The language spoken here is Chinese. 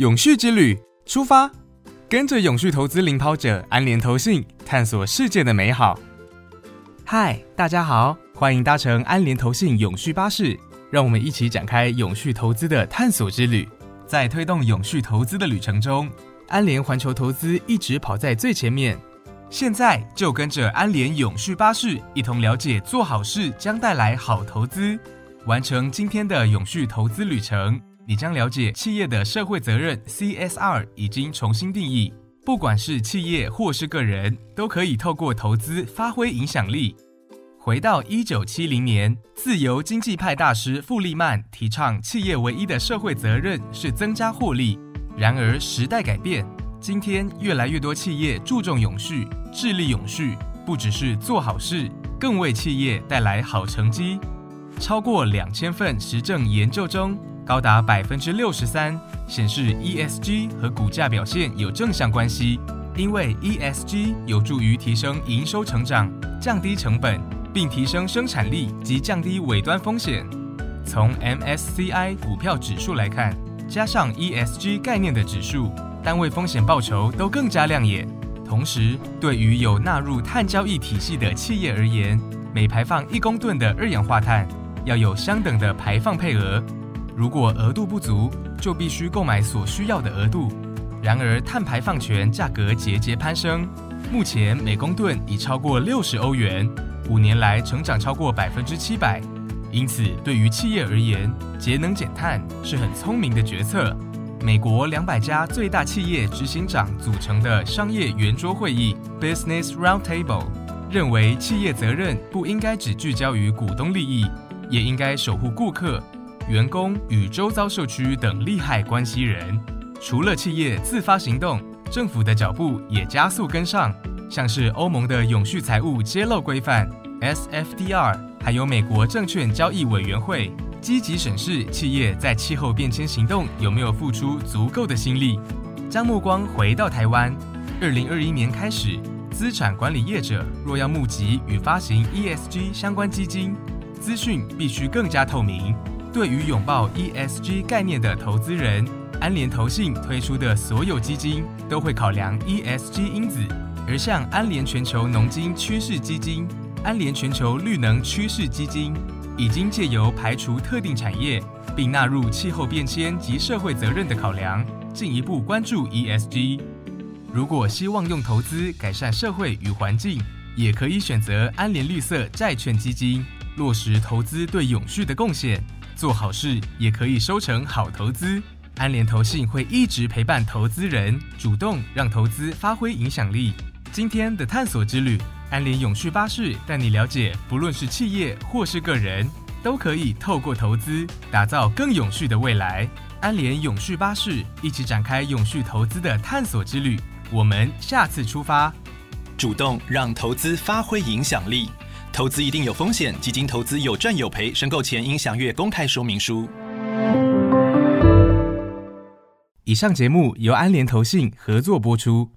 永续之旅出发，跟着永续投资领跑者安联投信，探索世界的美好。嗨，大家好，欢迎搭乘安联投信永续巴士，让我们一起展开永续投资的探索之旅。在推动永续投资的旅程中，安联环球投资一直跑在最前面。现在就跟着安联永续巴士，一同了解做好事将带来好投资。完成今天的永续投资旅程，你将了解企业的社会责任 （CSR） 已经重新定义。不管是企业或是个人，都可以透过投资发挥影响力。回到一九七零年，自由经济派大师傅利曼提倡，企业唯一的社会责任是增加获利。然而时代改变，今天越来越多企业注重永续，致力永续，不只是做好事，更为企业带来好成绩。超过两千份实证研究中，高达百分之六十三显示 ESG 和股价表现有正向关系。因为 ESG 有助于提升营收成长、降低成本，并提升生产力及降低尾端风险。从 MSCI 股票指数来看，加上 ESG 概念的指数，单位风险报酬都更加亮眼。同时，对于有纳入碳交易体系的企业而言，每排放一公吨的二氧化碳。要有相等的排放配额，如果额度不足，就必须购买所需要的额度。然而，碳排放权价格节节攀升，目前每公吨已超过六十欧元，五年来成长超过百分之七百。因此，对于企业而言，节能减碳是很聪明的决策。美国两百家最大企业执行长组成的商业圆桌会议 （Business Roundtable） 认为，企业责任不应该只聚焦于股东利益。也应该守护顾客、员工与周遭社区等利害关系人。除了企业自发行动，政府的脚步也加速跟上。像是欧盟的永续财务揭露规范 （SFDR），还有美国证券交易委员会，积极审视企业在气候变迁行动有没有付出足够的心力。将目光回到台湾，二零二一年开始，资产管理业者若要募集与发行 ESG 相关基金。资讯必须更加透明。对于拥抱 ESG 概念的投资人，安联投信推出的所有基金都会考量 ESG 因子。而像安联全球农金趋势基金、安联全球绿能趋势基金，已经借由排除特定产业，并纳入气候变迁及社会责任的考量，进一步关注 ESG。如果希望用投资改善社会与环境，也可以选择安联绿色债券基金。落实投资对永续的贡献，做好事也可以收成好投资。安联投信会一直陪伴投资人，主动让投资发挥影响力。今天的探索之旅，安联永续巴士带你了解，不论是企业或是个人，都可以透过投资打造更永续的未来。安联永续巴士一起展开永续投资的探索之旅。我们下次出发，主动让投资发挥影响力。投资一定有风险，基金投资有赚有赔，申购前应详阅公开说明书。以上节目由安联投信合作播出。